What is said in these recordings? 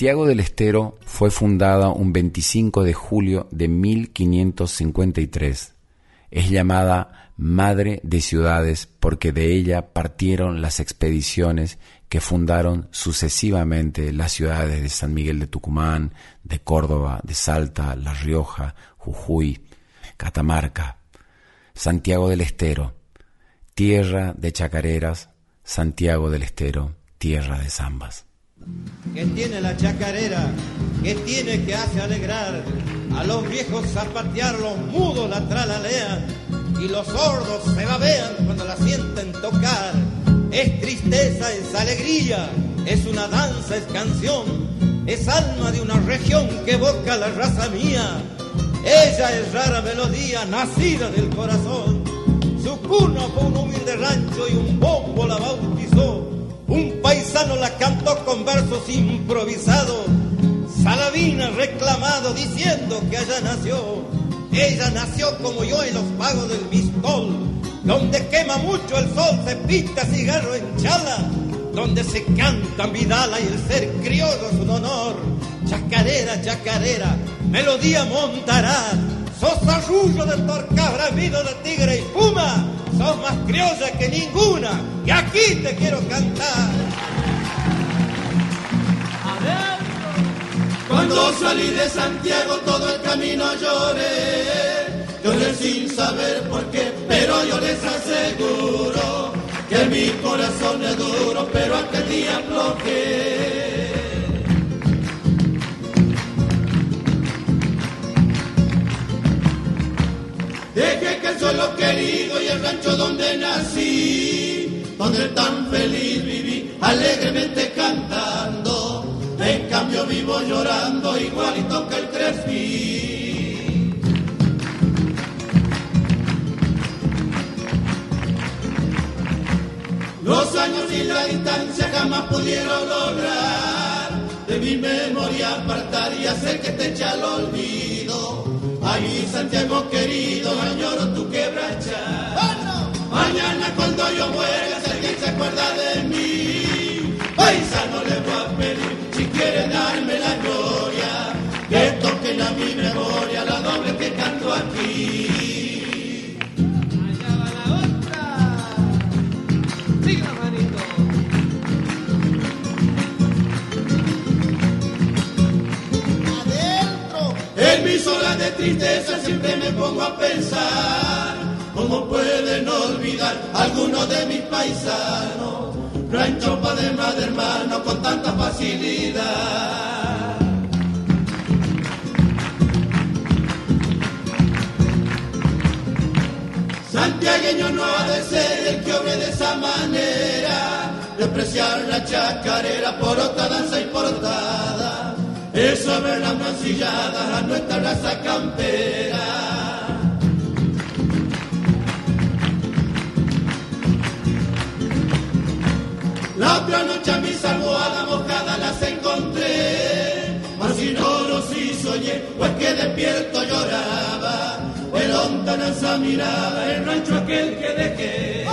Santiago del Estero fue fundada un 25 de julio de 1553. Es llamada Madre de Ciudades porque de ella partieron las expediciones que fundaron sucesivamente las ciudades de San Miguel de Tucumán, de Córdoba, de Salta, La Rioja, Jujuy, Catamarca, Santiago del Estero, tierra de chacareras, Santiago del Estero, tierra de zambas que tiene la chacarera, que tiene que hace alegrar a los viejos zapatear, los mudos la tralalean y los sordos se babean cuando la sienten tocar. Es tristeza, es alegría, es una danza, es canción, es alma de una región que evoca la raza mía. Ella es rara melodía, nacida del corazón. Su cuna fue un humilde rancho y un bombo la bautizó un paisano la cantó con versos improvisados. Salavina reclamado diciendo que allá nació. Ella nació como yo en los pagos del Bistol, donde quema mucho el sol, se pita cigarro en chala, donde se canta Vidala y el ser criollo es un honor. Chacarera, chacarera, melodía montará, sos arrullo de torcabra, vido de tigre y puma sos más criolla que ninguna y aquí te quiero cantar. Cuando salí de Santiago todo el camino lloré, lloré sin saber por qué, pero yo les aseguro que mi corazón es duro, pero aquel día bloqueé. El suelo querido y el rancho donde nací, donde tan feliz viví, alegremente cantando. En cambio vivo llorando igualito que el Crespi. Los años y la distancia jamás pudieron lograr de mi memoria apartar y hacer que te eche al olvido Ay, Santiago querido, añoro tu quebracha. Mañana cuando yo muera, si alguien se acuerda de mí, paisano le voy a pedir, si quiere darme la gloria, que toquen a mi memoria la doble que canto aquí. De tristeza siempre me pongo a pensar. Cómo pueden olvidar algunos de mis paisanos, rancho padre, madre, hermano con tanta facilidad. Santiagueño no ha de ser el que obre de esa manera, despreciar la chacarera por otra danza importada es saber las mancilladas a nuestra raza campera. La planocha mis almohadas mojadas las encontré, así no lo sí soñé, pues que despierto lloraba, de lontananza miraba el rancho aquel que dejé.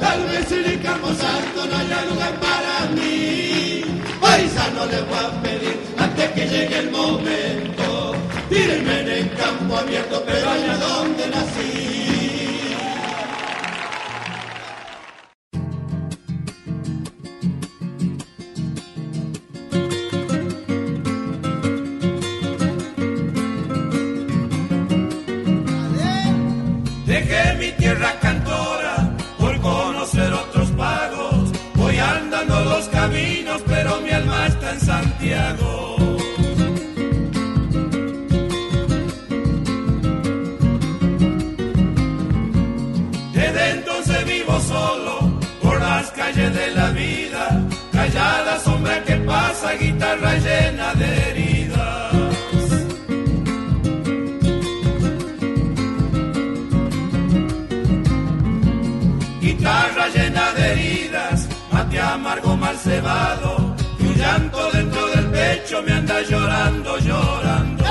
Tal vez en el campo santo no haya lugar para mí, paisano le voy a pedir antes que llegue el momento. Tírenme en el campo abierto, pero allá donde nací. Guitarra llena de heridas. Guitarra llena de heridas, mate amargo mal cebado, y llanto dentro del pecho me anda llorando, llorando.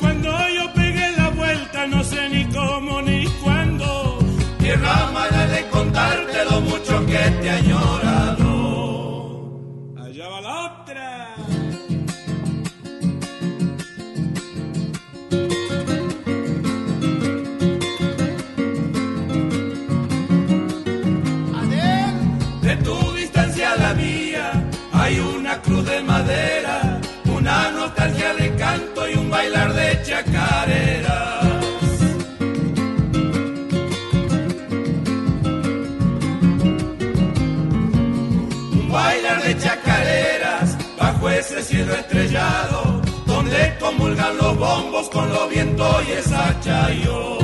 Cuando yo pegué la vuelta, no sé ni cómo ni cuándo. Tierra mala de contarte lo mucho que te añora. Ese donde comulgan los bombos con los vientos y esa chayo.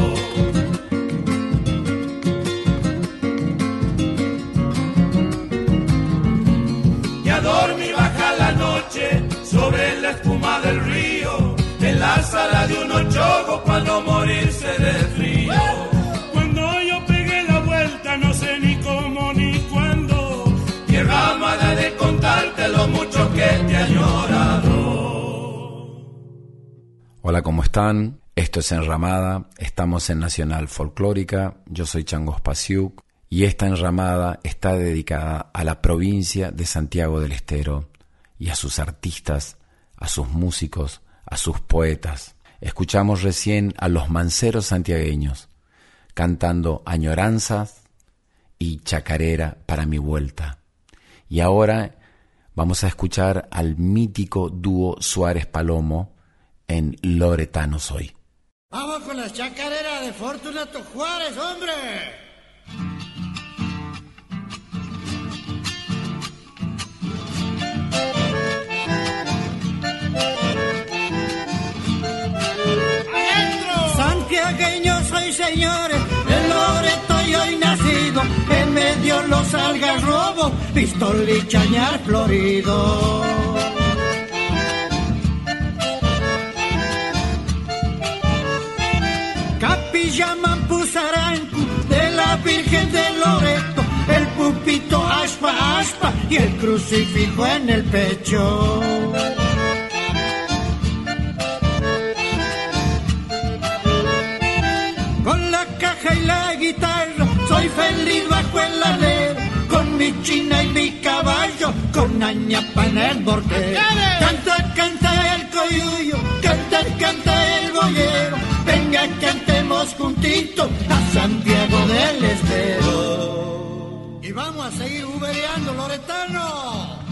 Y a dormir baja la noche sobre la espuma del río, en la sala de un ochogo para no morirse Hola, ¿cómo están? Esto es Enramada, estamos en Nacional Folclórica, yo soy Changos Pasiuk y esta enramada está dedicada a la provincia de Santiago del Estero y a sus artistas, a sus músicos, a sus poetas. Escuchamos recién a los manceros santiagueños cantando añoranzas y chacarera para mi vuelta. Y ahora vamos a escuchar al mítico dúo Suárez Palomo en Loretano Soy. Vamos con las chacareras de Fortunato Juárez, hombre. Santiagueño soy, señores, el Loreto y hoy nacido, en medio los algarrobos, pistol y chañar florido. De la Virgen de Loreto, el pupito aspa aspa y el crucifijo en el pecho. Con la caja y la guitarra soy feliz bajo el alero, con mi china y mi caballo, con añapa en el borde. Canta, canta el coyuyo, canta, canta juntito a Santiago del Estero. Y vamos a seguir ubereando, Loretano.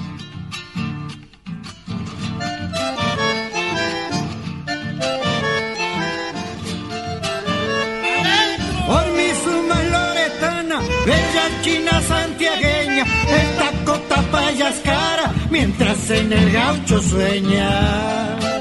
Por mi suma loretana, bella china santiagueña, esta cota payas cara, mientras en el gaucho sueña.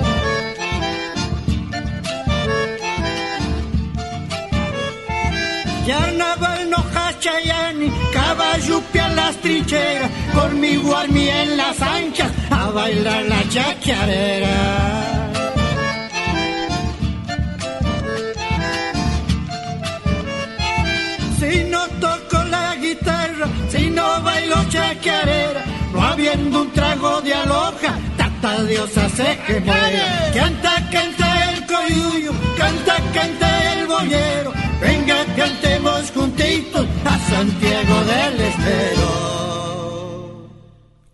Carnaval no hachayani, caballo a las trincheras, con mi guarmi en las anchas, a bailar la chacarera. Si no toco la guitarra, si no bailo chacarera, no habiendo un trago de aloja, tata diosa se que muere. Canta, canta coyuyo, canta, canta el boyero. Venga, cantemos juntitos a Santiago del Estero.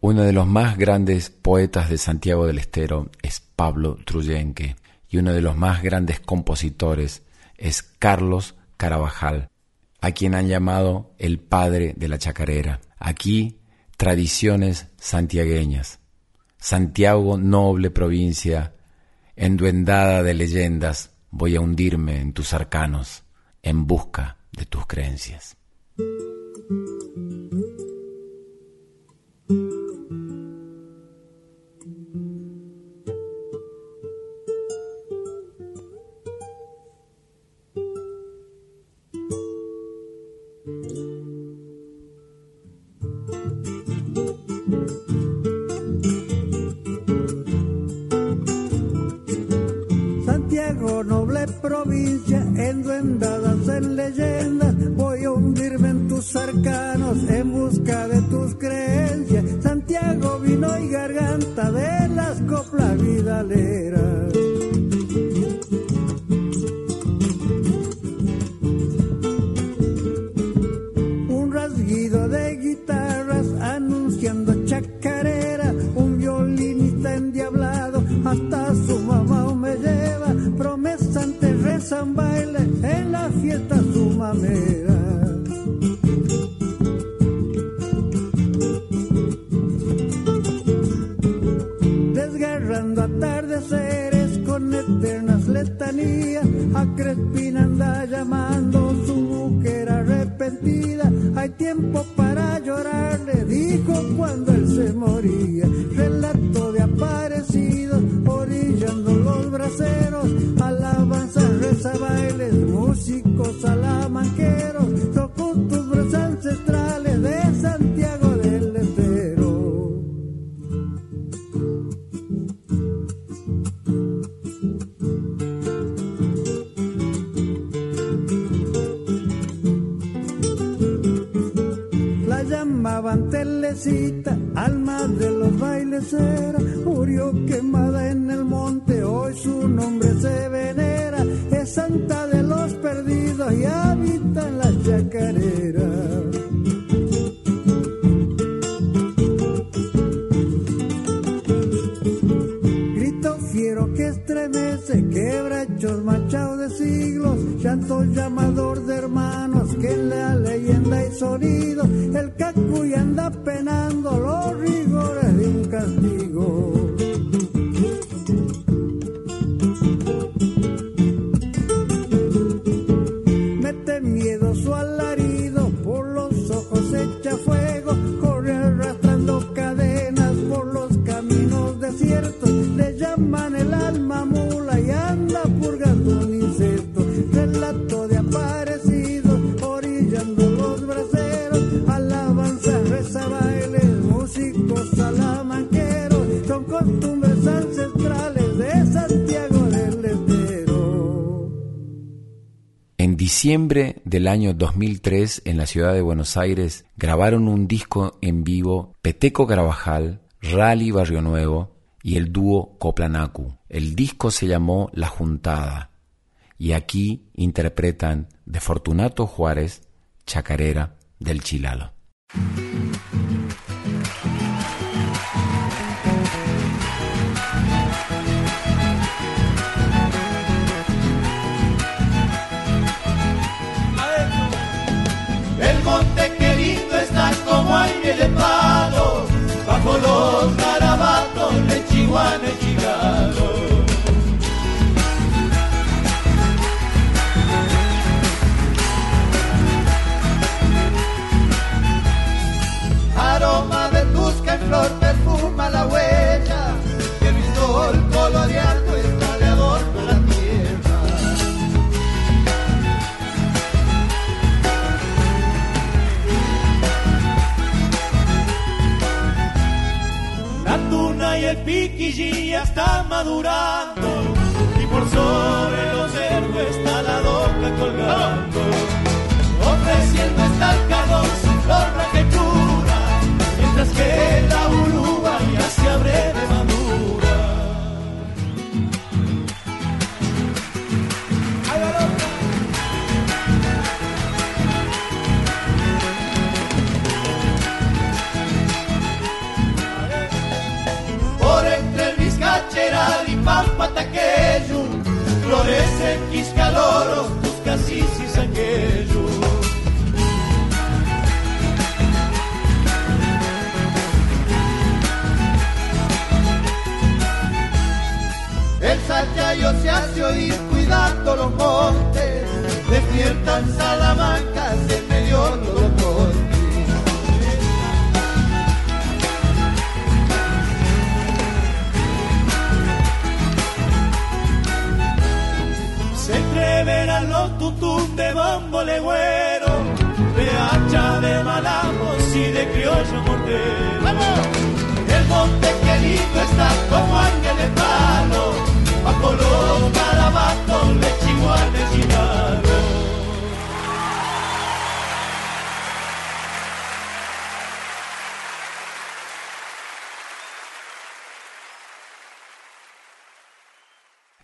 Uno de los más grandes poetas de Santiago del Estero es Pablo Truyenque y uno de los más grandes compositores es Carlos Carabajal, a quien han llamado el padre de la chacarera. Aquí, tradiciones santiagueñas. Santiago, noble provincia, enduendada de leyendas, voy a hundirme en tus arcanos en busca de tus creencias. Provincia, enduendadas en leyendas, voy a hundirme en tus arcanos en busca de tus creencias. Santiago, vino y garganta de las coplas vidaleras. Diciembre del año 2003 en la ciudad de Buenos Aires grabaron un disco en vivo Peteco Carabajal, Rally Barrio Nuevo y el dúo Coplanacu. El disco se llamó La Juntada y aquí interpretan de Fortunato Juárez, Chacarera del Chilalo. Garabatos de Chihuahua y Chicago. Aroma de tusca en flor y el piquillí ya palacio, ir cuidando los montes. Despiertan Salamanca, se me dio los montes. Se entreverán los tutum de bomboleguero, de hacha de malamos y de criollo mortero. El monte que lindo está como ángel de paz.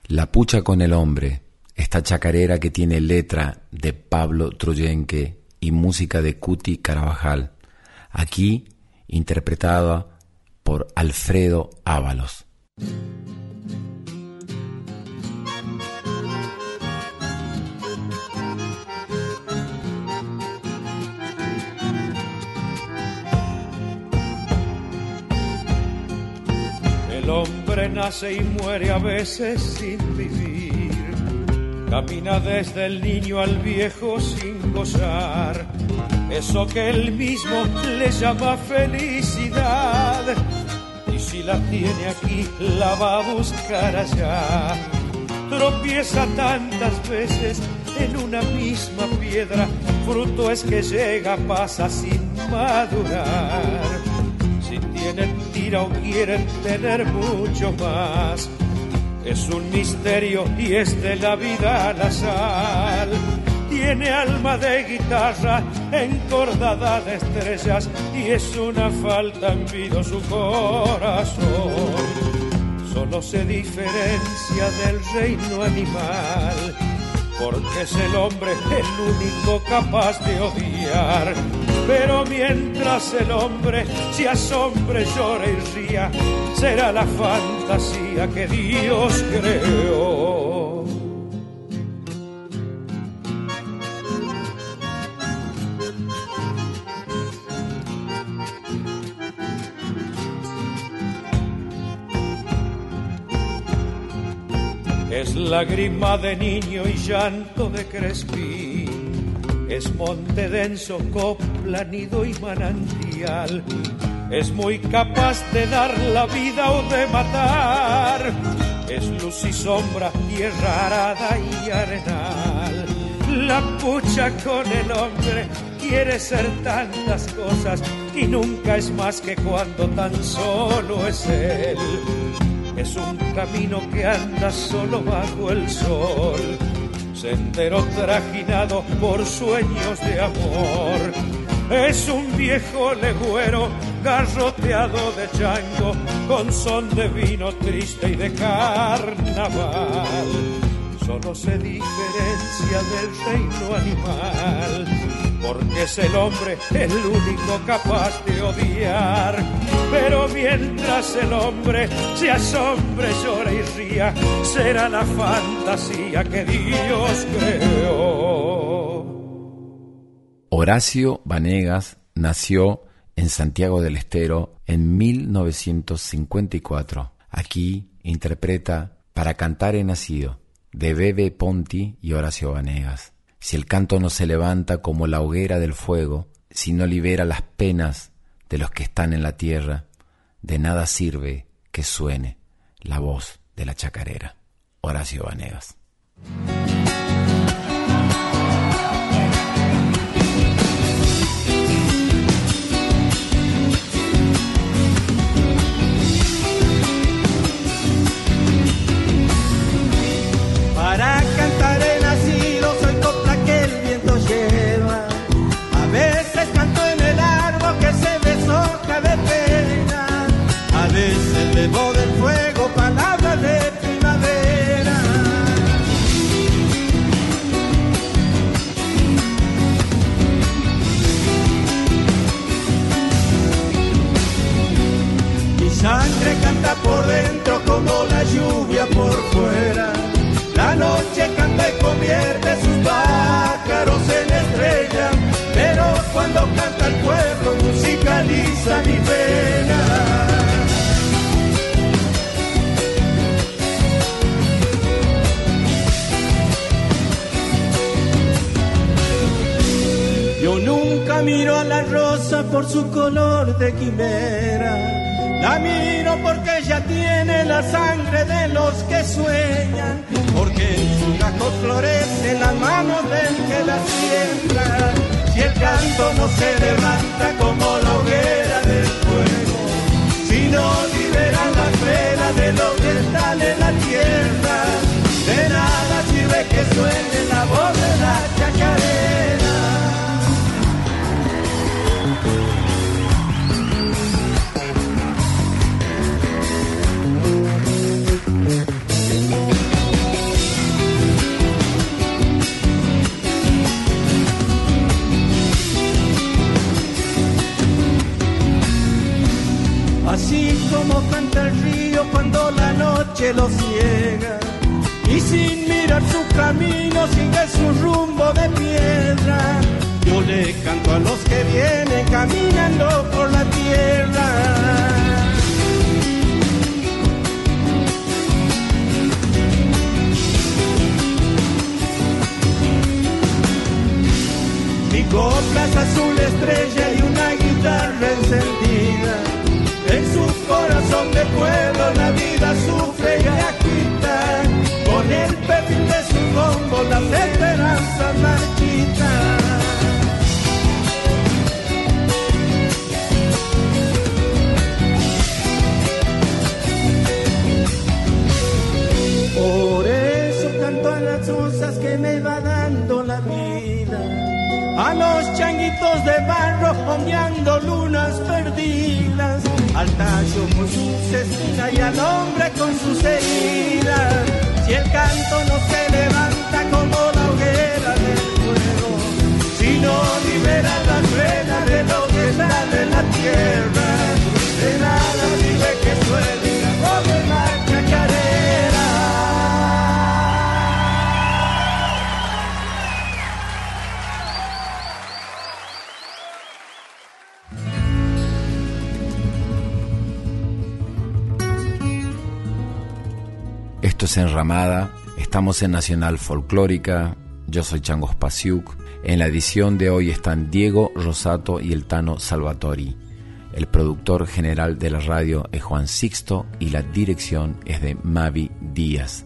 La pucha con el hombre, esta chacarera que tiene letra de Pablo Troyenque y música de Cuti Carabajal, aquí interpretada por Alfredo Ábalos. Hombre nace y muere a veces sin vivir. Camina desde el niño al viejo sin gozar eso que él mismo le llama felicidad. Y si la tiene aquí, la va a buscar allá. Tropieza tantas veces en una misma piedra, fruto es que llega, pasa sin madurar. Si tienen o quieren tener mucho más, es un misterio y es de la vida la sal tiene alma de guitarra encordada de estrellas y es una falta en vida su corazón. Solo se diferencia del reino animal, porque es el hombre el único capaz de odiar. Pero mientras el hombre se asombre, llora y ría, será la fantasía que Dios creó. Es lágrima de niño y llanto de crespín. Es monte denso, copla, nido y manantial. Es muy capaz de dar la vida o de matar. Es luz y sombra, tierra arada y arenal. La pucha con el hombre quiere ser tantas cosas y nunca es más que cuando tan solo es él es un camino que anda solo bajo el sol, sendero trajinado por sueños de amor. Es un viejo legüero garroteado de chango con son de vino triste y de carnaval. Solo se diferencia del reino animal porque es el hombre el único capaz de odiar. Pero mientras el hombre se asombre, llora y ría, será la fantasía que Dios creó. Horacio Vanegas nació en Santiago del Estero en 1954. Aquí interpreta Para cantar he nacido de Bebe Ponti y Horacio Vanegas si el canto no se levanta como la hoguera del fuego, si no libera las penas de los que están en la tierra, de nada sirve que suene la voz de la chacarera. Horacio Vanegas. Por dentro como la lluvia por fuera. La noche canta y convierte sus pájaros en estrella, pero cuando canta el pueblo musicaliza mi pena. rosa por su color de quimera. La miro porque ella tiene la sangre de los que sueñan, porque en su gajo florece la mano del que la siembra. Si el canto no se levanta como la hoguera del fuego, si no libera la pena de lo que está en la tierra, de nada sirve que suene la voz de la chacarera. Enramada, estamos en Nacional Folclórica, yo soy Changos Pasiuk. En la edición de hoy están Diego Rosato y el Tano Salvatori. El productor general de la radio es Juan Sixto y la dirección es de Mavi Díaz.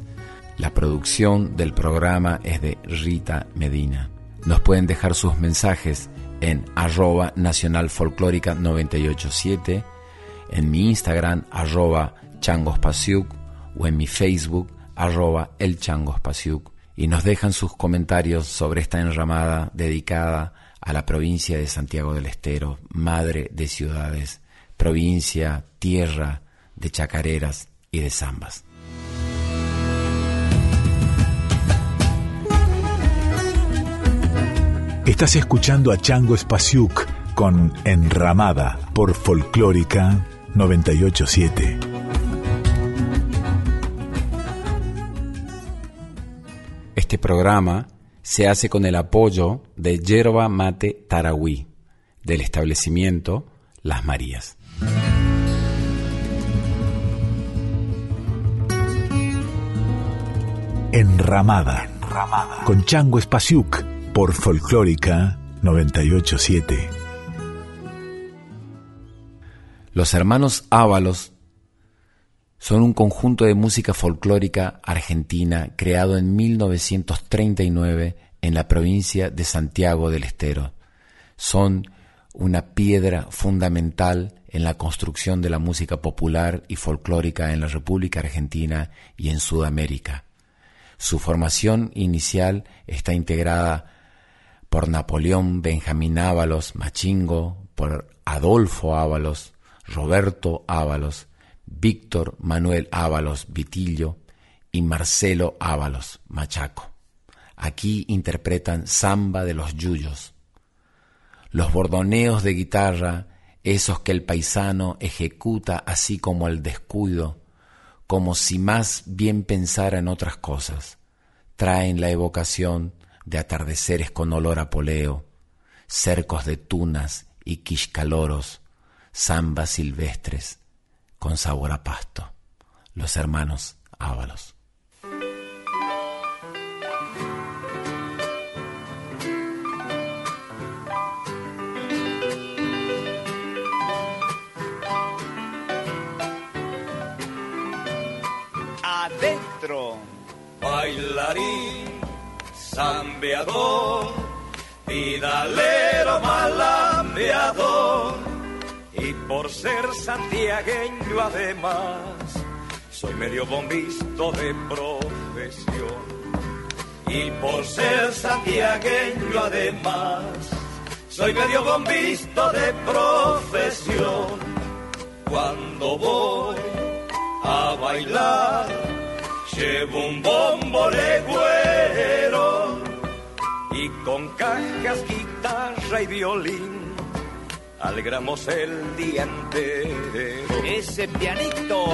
La producción del programa es de Rita Medina. Nos pueden dejar sus mensajes en arroba Nacional Folclórica 987, en mi Instagram arroba changospasiuk o en mi Facebook arroba el changospasiuk y nos dejan sus comentarios sobre esta enramada dedicada a la provincia de Santiago del Estero, madre de ciudades, provincia, tierra de chacareras y de zambas. Estás escuchando a Chango Spasiuk con Enramada por Folclórica 987. Este programa se hace con el apoyo de Yerba Mate Tarahui, del establecimiento Las Marías. Enramada, con Chango Spasiuk por Folclórica 987. Los hermanos Ábalos son un conjunto de música folclórica argentina creado en 1939 en la provincia de Santiago del Estero. Son una piedra fundamental en la construcción de la música popular y folclórica en la República Argentina y en Sudamérica. Su formación inicial está integrada por Napoleón Benjamín Ábalos Machingo, por Adolfo Ábalos, Roberto Ábalos, Víctor Manuel Ábalos Vitillo y Marcelo Ábalos Machaco. Aquí interpretan Samba de los Yuyos. Los bordoneos de guitarra, esos que el paisano ejecuta así como al descuido, como si más bien pensara en otras cosas, traen la evocación de atardeceres con olor a poleo, cercos de tunas y quiscaloros, zambas silvestres, con sabor a pasto. Los hermanos Ábalos. Adentro, bailarín, zambeador, pidalero malambeador y por ser santiagueño además, soy medio bombisto de profesión. Y por ser santiagueño además, soy medio bombisto de profesión. Cuando voy a bailar, llevo un bombo legüero y con cajas, guitarra y violín alegramos el día entero. Ese pianito.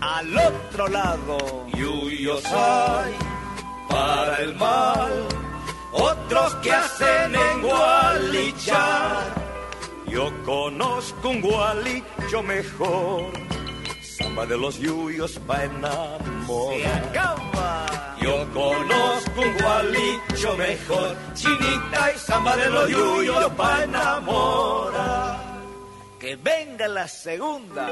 Al otro lado. Yuyos hay para el mal, otros que hacen en gualichar. Yo conozco un gualicho mejor, samba de los yuyos pa' enamorar. Se acaba. Yo conozco un gualicho mejor, chinita y samba de los yuyos pa' enamorar. Que venga la segunda.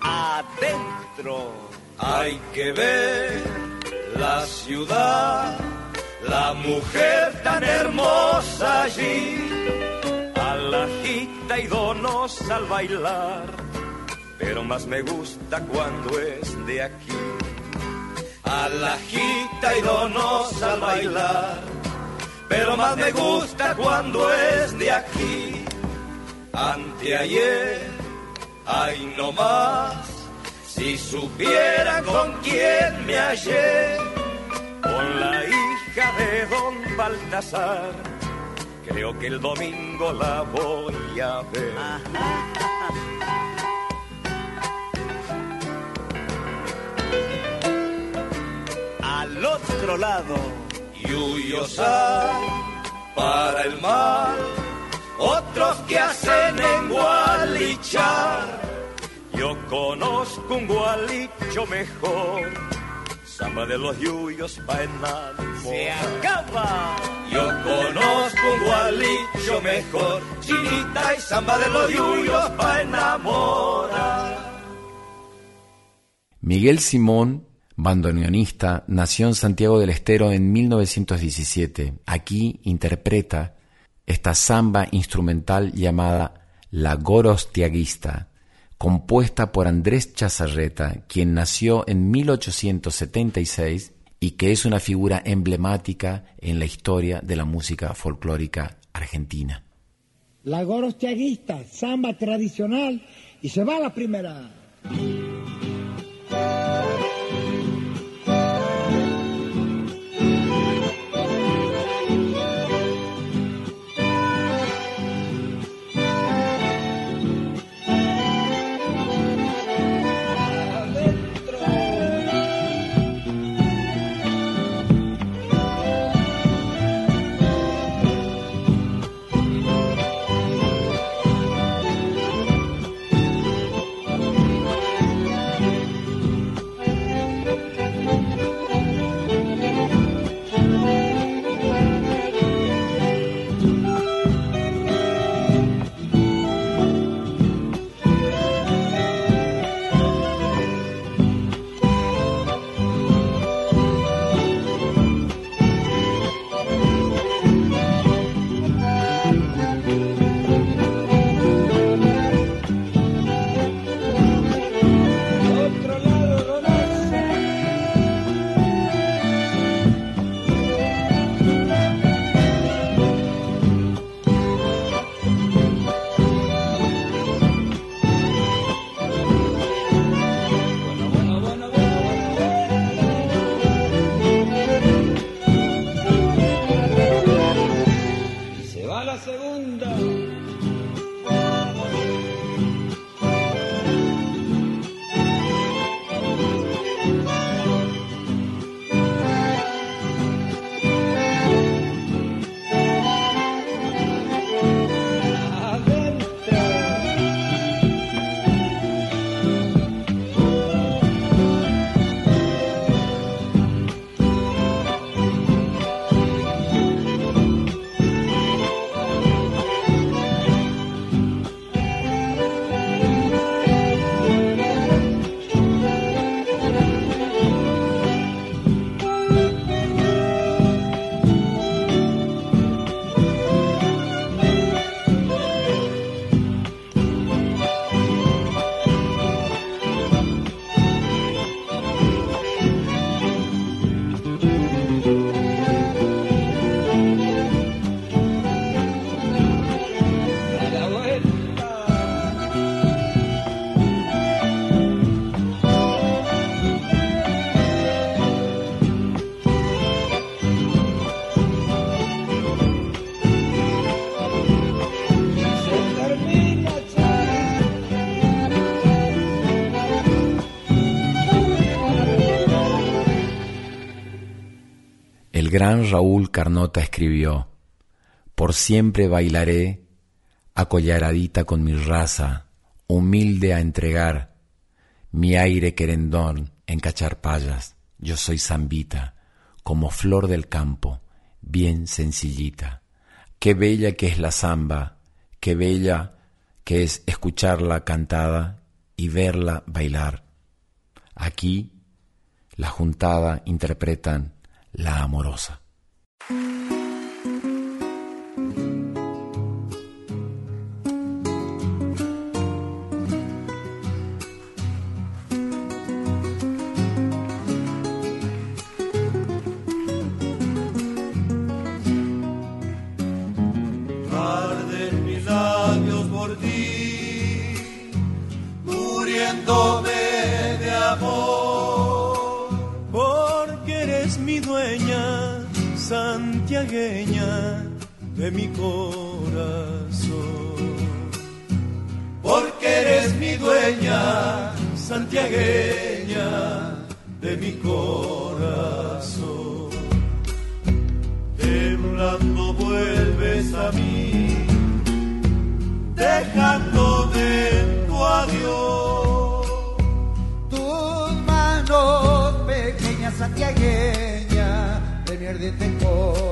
Adentro. Hay que ver la ciudad, la mujer tan hermosa allí, a la gita y donos al bailar, pero más me gusta cuando es de aquí. A la gita y donos al bailar, pero más me gusta cuando es de aquí. Anteayer, ay no más, si supiera con quién me hallé, con la hija de don Baltasar, creo que el domingo la voy a ver. Al otro lado. Yuyos hay para el mal, otros que hacen en gualichar. Yo conozco un gualicho mejor, samba de los yuyos pa' Se enamorar. acaba. Yo conozco un gualicho mejor, chinita y samba de los yuyos pa' enamorar. Miguel Simón, bandoneonista, nació en Santiago del Estero en 1917. Aquí interpreta esta samba instrumental llamada La Gorostiaguista, compuesta por Andrés Chazarreta, quien nació en 1876 y que es una figura emblemática en la historia de la música folclórica argentina. La gorostiaguista, samba tradicional y se va la primera. Gran Raúl Carnota escribió, Por siempre bailaré, acollaradita con mi raza, humilde a entregar, mi aire querendón en cacharpayas, yo soy zambita, como flor del campo, bien sencillita. Qué bella que es la zamba, qué bella que es escucharla cantada y verla bailar. Aquí, la juntada interpretan la amorosa. Mi corazón. Porque eres mi dueña, santiagueña de mi corazón. Temblando vuelves a mí, dejándome tu adiós. Tus manos pequeñas santiagueña de mi corazón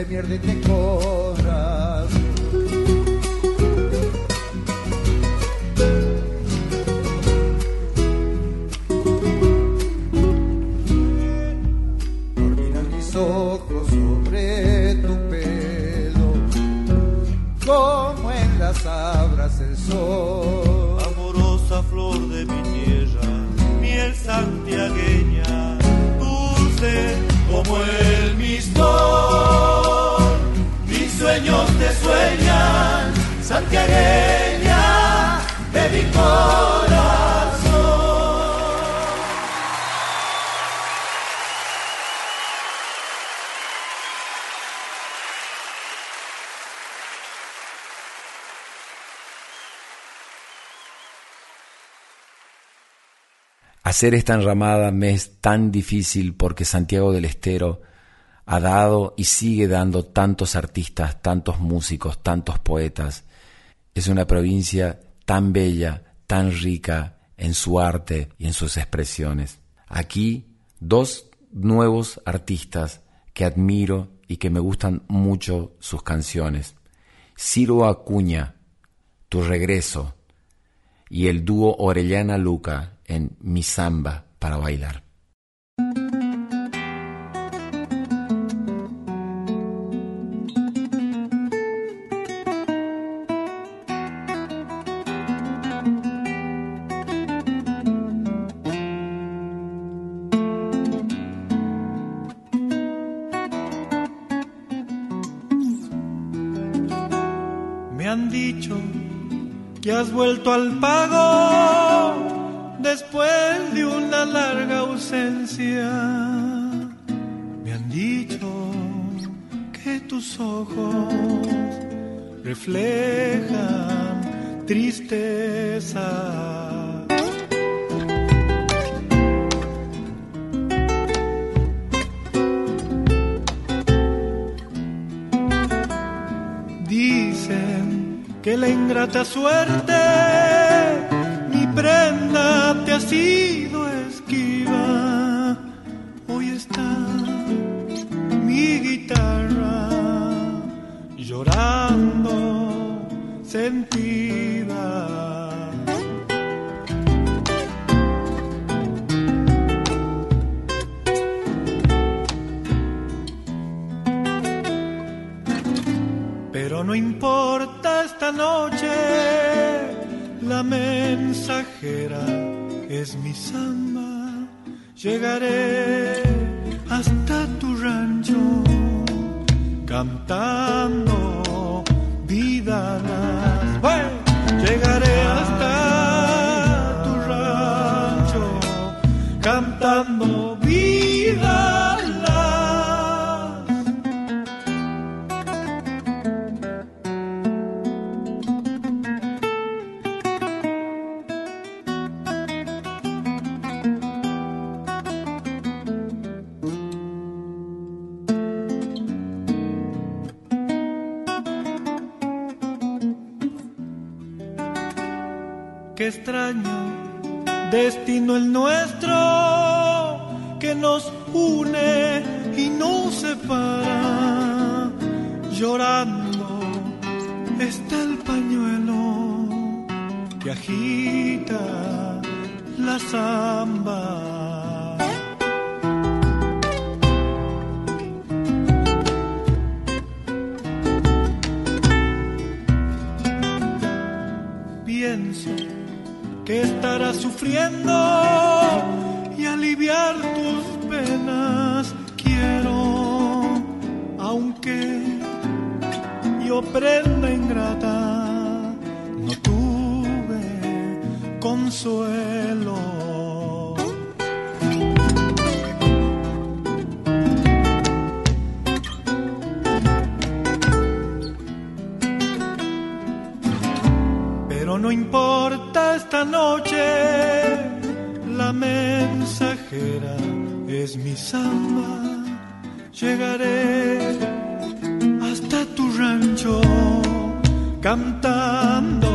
santiagueña de mi ardiente corazón. Hacer esta enramada me es tan difícil porque Santiago del Estero ha dado y sigue dando tantos artistas, tantos músicos, tantos poetas. Es una provincia tan bella, tan rica en su arte y en sus expresiones. Aquí dos nuevos artistas que admiro y que me gustan mucho sus canciones. Ciro Acuña, Tu regreso, y el dúo Orellana Luca en Mi Samba para bailar. Me han dicho que has vuelto al sentida. Pero no importa esta noche, la mensajera es mi samba. Llegaré hasta tu rancho cantando prenda ingrata, no tuve consuelo. Pero no importa esta noche, la mensajera es mi samba. Llegaré rancho cantando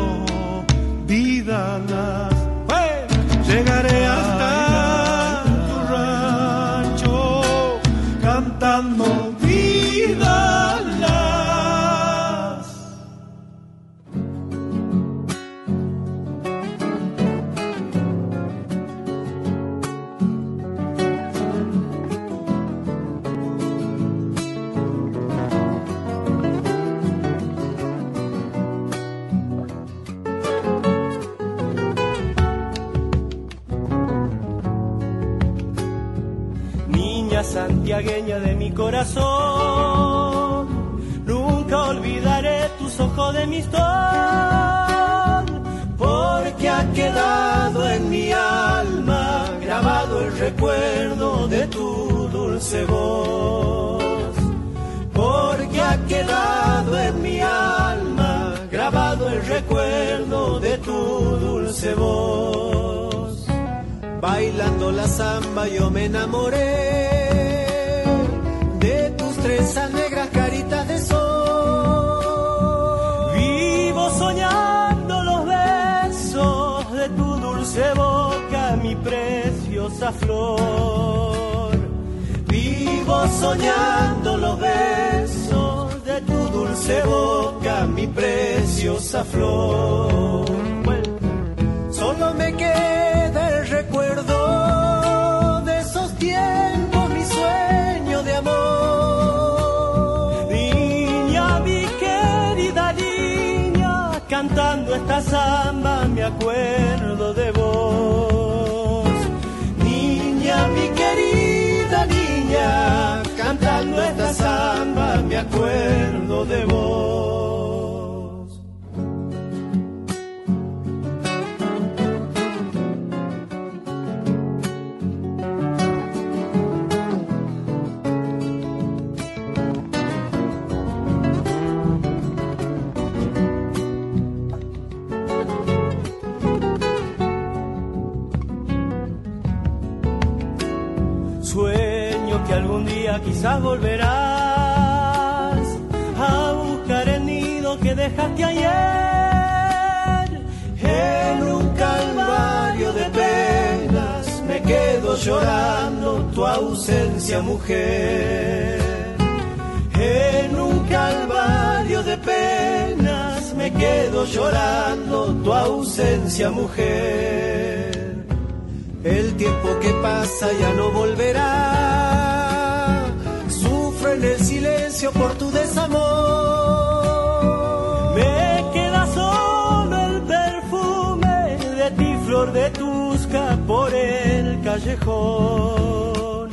nunca olvidaré tus ojos de mi porque ha quedado en mi alma grabado el recuerdo de tu dulce voz. Porque ha quedado en mi alma grabado el recuerdo de tu dulce voz. Bailando la samba yo me enamoré trenzas negras caritas de sol. Vivo soñando los besos de tu dulce boca, mi preciosa flor. Vivo soñando los besos de tu dulce boca, mi preciosa flor. Solo me queda esta samba me acuerdo de vos. Niña, mi querida niña, cantando esta samba me acuerdo de vos. Volverás a buscar el nido que dejaste ayer en un calvario de penas. Me quedo llorando tu ausencia, mujer. En un calvario de penas me quedo llorando tu ausencia, mujer. El tiempo que pasa ya no volverá. En el silencio por tu desamor. Me queda solo el perfume de ti, flor de tusca, por el callejón.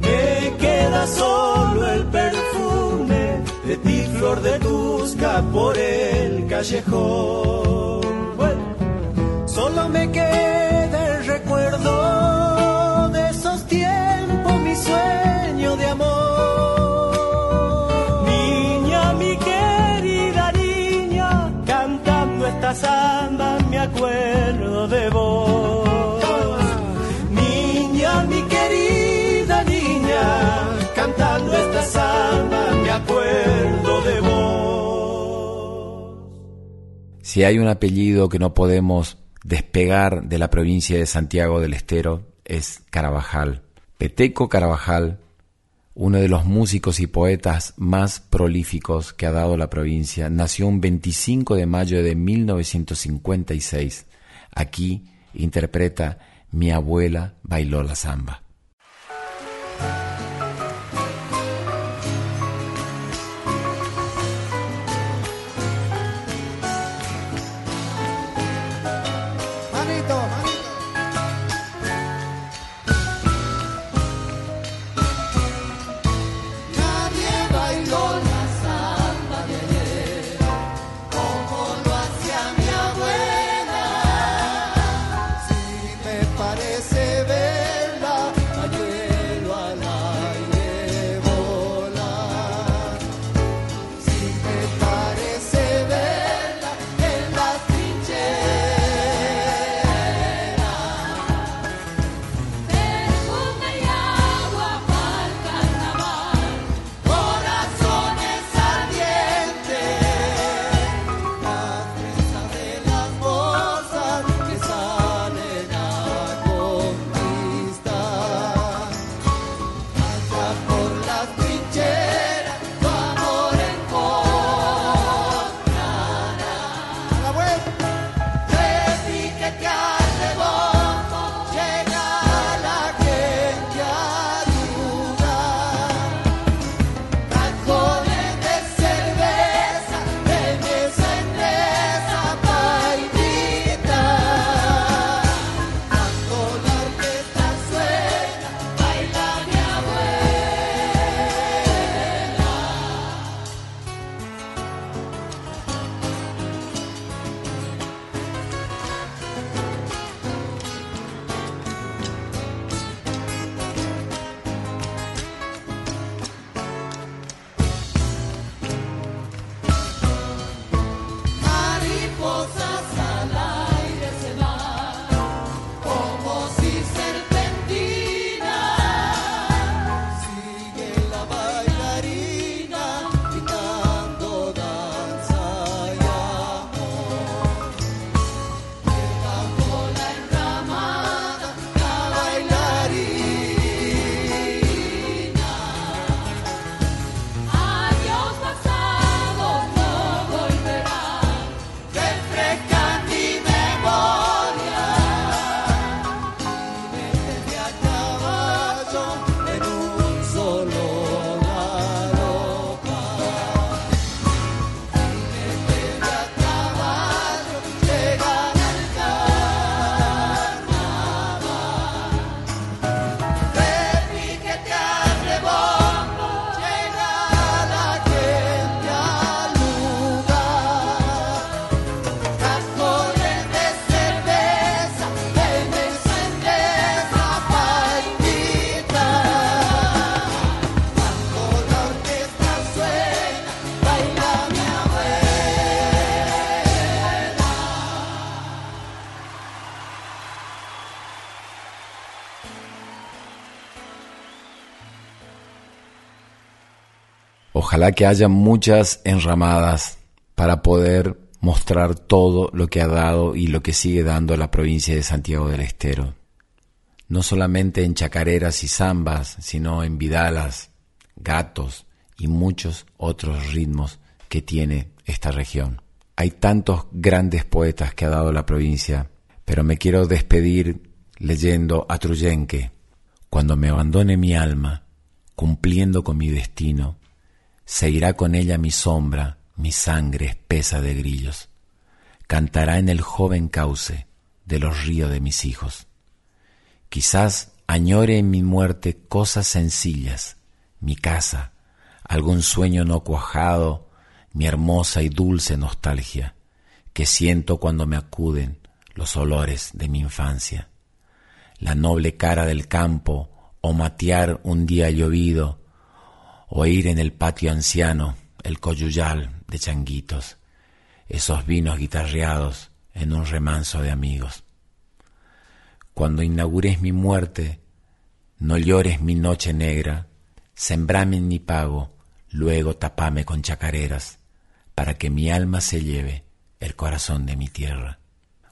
Me queda solo el perfume de ti, flor de tusca, por el callejón. solo me queda el recuerdo esta samba me acuerdo de vos. Niña, mi querida niña, cantando esta samba me acuerdo de vos. Si hay un apellido que no podemos despegar de la provincia de Santiago del Estero es Carabajal. Peteco Carabajal, uno de los músicos y poetas más prolíficos que ha dado la provincia, nació un 25 de mayo de 1956. Aquí interpreta Mi abuela bailó la samba. Ojalá que haya muchas enramadas para poder mostrar todo lo que ha dado y lo que sigue dando la provincia de Santiago del Estero. No solamente en chacareras y zambas, sino en vidalas, gatos y muchos otros ritmos que tiene esta región. Hay tantos grandes poetas que ha dado la provincia, pero me quiero despedir leyendo a Truyenque. Cuando me abandone mi alma, cumpliendo con mi destino, seguirá con ella mi sombra, mi sangre espesa de grillos. Cantará en el joven cauce de los ríos de mis hijos. Quizás añore en mi muerte cosas sencillas, mi casa, algún sueño no cuajado, mi hermosa y dulce nostalgia, que siento cuando me acuden los olores de mi infancia. La noble cara del campo, o matear un día llovido, oír en el patio anciano el coyuyal de changuitos, esos vinos guitarreados en un remanso de amigos. Cuando inaugures mi muerte, no llores mi noche negra, sembrame en mi pago, luego tapame con chacareras, para que mi alma se lleve el corazón de mi tierra.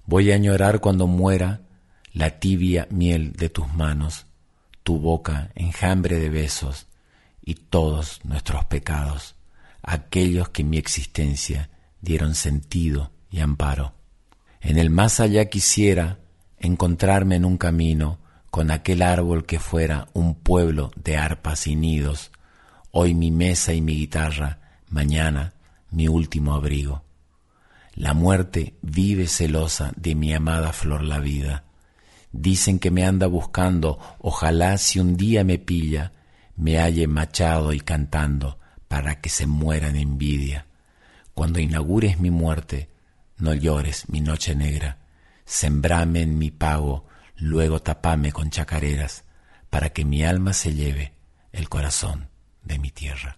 Voy a añorar cuando muera la tibia miel de tus manos, tu boca enjambre de besos y todos nuestros pecados, aquellos que mi existencia dieron sentido y amparo. En el más allá quisiera encontrarme en un camino con aquel árbol que fuera un pueblo de arpas y nidos, hoy mi mesa y mi guitarra, mañana mi último abrigo. La muerte vive celosa de mi amada flor la vida, Dicen que me anda buscando, ojalá si un día me pilla, me halle machado y cantando para que se muera en envidia. Cuando inaugures mi muerte, no llores mi noche negra, sembrame en mi pago, luego tapame con chacareras, para que mi alma se lleve el corazón de mi tierra.